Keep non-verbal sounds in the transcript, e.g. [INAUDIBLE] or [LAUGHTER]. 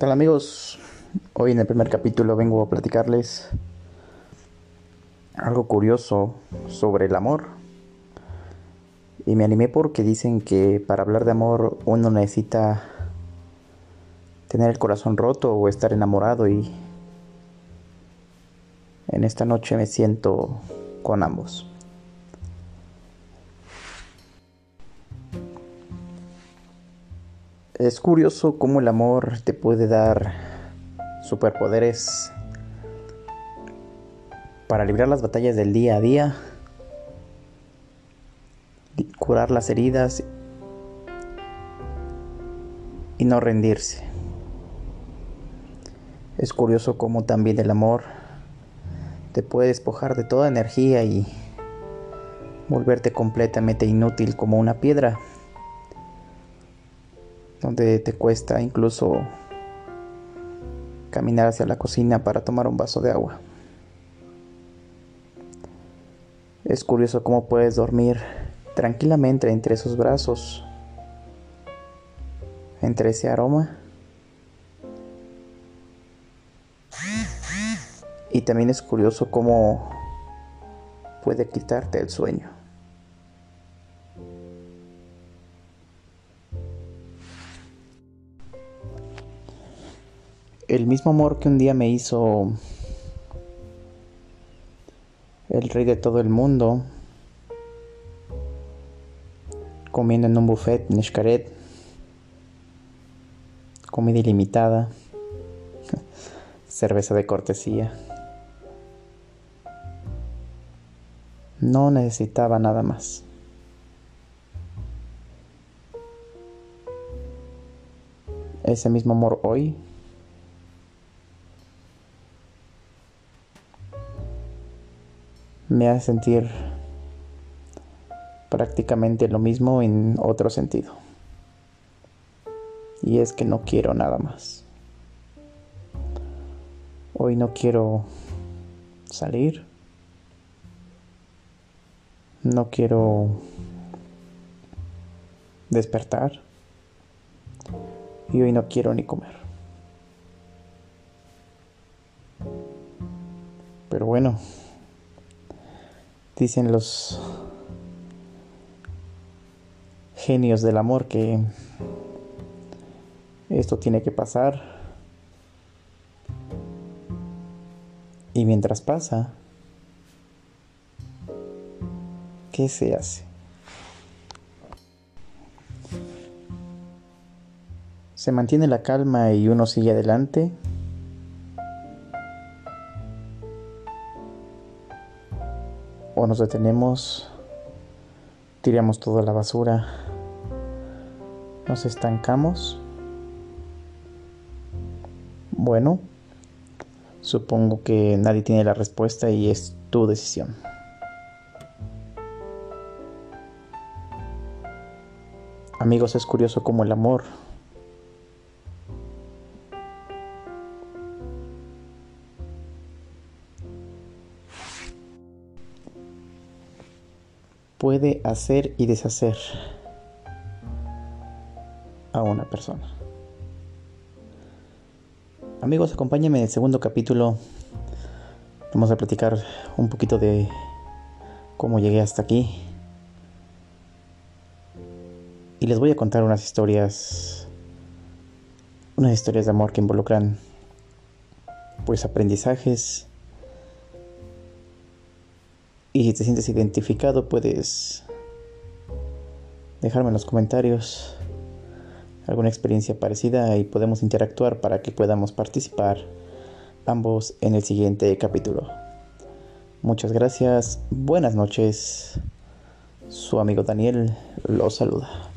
tal amigos? Hoy en el primer capítulo vengo a platicarles algo curioso sobre el amor. Y me animé porque dicen que para hablar de amor uno necesita tener el corazón roto o estar enamorado y en esta noche me siento con ambos. Es curioso cómo el amor te puede dar superpoderes para librar las batallas del día a día, curar las heridas y no rendirse. Es curioso cómo también el amor te puede despojar de toda energía y volverte completamente inútil como una piedra donde te cuesta incluso caminar hacia la cocina para tomar un vaso de agua. Es curioso cómo puedes dormir tranquilamente entre esos brazos, entre ese aroma. Y también es curioso cómo puede quitarte el sueño. El mismo amor que un día me hizo el rey de todo el mundo, comiendo en un buffet en comida ilimitada, [LAUGHS] cerveza de cortesía. No necesitaba nada más. Ese mismo amor hoy me hace sentir prácticamente lo mismo en otro sentido. Y es que no quiero nada más. Hoy no quiero salir. No quiero despertar. Y hoy no quiero ni comer. Pero bueno, Dicen los genios del amor que esto tiene que pasar. Y mientras pasa, ¿qué se hace? Se mantiene la calma y uno sigue adelante o nos detenemos, tiramos toda la basura, nos estancamos. Bueno, supongo que nadie tiene la respuesta y es tu decisión. Amigos, es curioso como el amor puede hacer y deshacer a una persona. Amigos, acompáñenme en el segundo capítulo. Vamos a platicar un poquito de cómo llegué hasta aquí. Y les voy a contar unas historias, unas historias de amor que involucran pues aprendizajes, y si te sientes identificado, puedes dejarme en los comentarios alguna experiencia parecida y podemos interactuar para que podamos participar ambos en el siguiente capítulo. Muchas gracias, buenas noches. Su amigo Daniel los saluda.